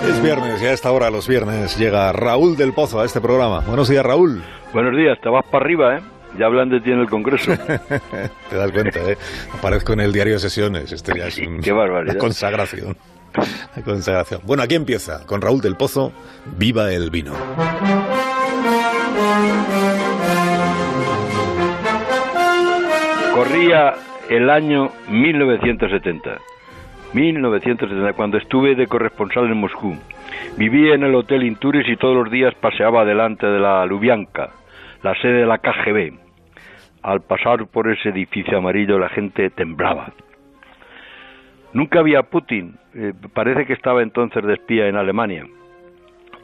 tardes, ya a esta hora los viernes llega Raúl del Pozo a este programa. Buenos días, Raúl. Buenos días, te vas para arriba, ¿eh? Ya hablan de ti en el Congreso. te das cuenta, ¿eh? Aparezco en el diario de sesiones. Este ya es un, Qué barbaridad. una consagración. Una consagración. Bueno, aquí empieza con Raúl del Pozo. Viva el vino. Corría el año 1970. 1970, cuando estuve de corresponsal en Moscú. Vivía en el Hotel Inturis y todos los días paseaba delante de la Lubyanka, la sede de la KGB. Al pasar por ese edificio amarillo la gente temblaba. Nunca había Putin, eh, parece que estaba entonces de espía en Alemania.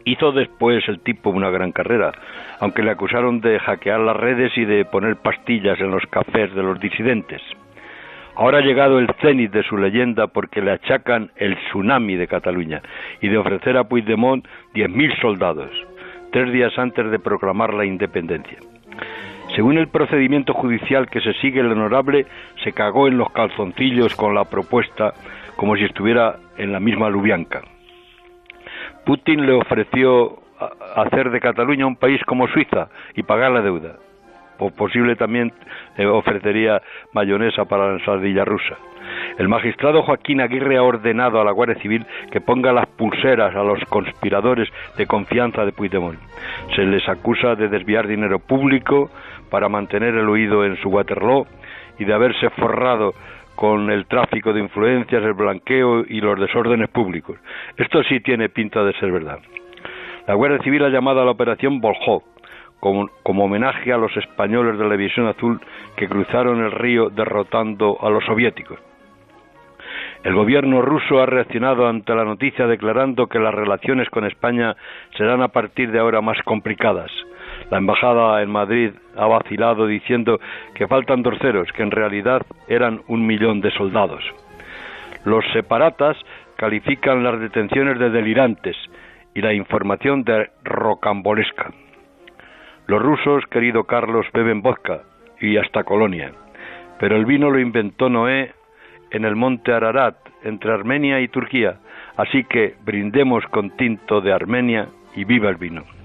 Hizo después el tipo una gran carrera, aunque le acusaron de hackear las redes y de poner pastillas en los cafés de los disidentes. Ahora ha llegado el cenit de su leyenda porque le achacan el tsunami de Cataluña y de ofrecer a Puigdemont 10.000 soldados, tres días antes de proclamar la independencia. Según el procedimiento judicial que se sigue, el honorable se cagó en los calzoncillos con la propuesta como si estuviera en la misma Lubianca. Putin le ofreció hacer de Cataluña un país como Suiza y pagar la deuda. O posible también eh, ofrecería mayonesa para la ensaladilla rusa. El magistrado Joaquín Aguirre ha ordenado a la Guardia Civil que ponga las pulseras a los conspiradores de confianza de Puigdemont. Se les acusa de desviar dinero público para mantener el oído en su Waterloo y de haberse forrado con el tráfico de influencias, el blanqueo y los desórdenes públicos. Esto sí tiene pinta de ser verdad. La Guardia Civil ha llamado a la operación Volhov, como, como, homenaje a los españoles de la División Azul que cruzaron el río derrotando a los soviéticos. El gobierno ruso ha reaccionado ante la noticia declarando que las relaciones con España serán a partir de ahora más complicadas. La embajada en Madrid ha vacilado diciendo que faltan dos que en realidad eran un millón de soldados. Los separatas califican las detenciones de delirantes y la información de rocambolesca. Los rusos, querido Carlos, beben vodka y hasta colonia, pero el vino lo inventó Noé en el monte Ararat, entre Armenia y Turquía, así que brindemos con tinto de Armenia y viva el vino.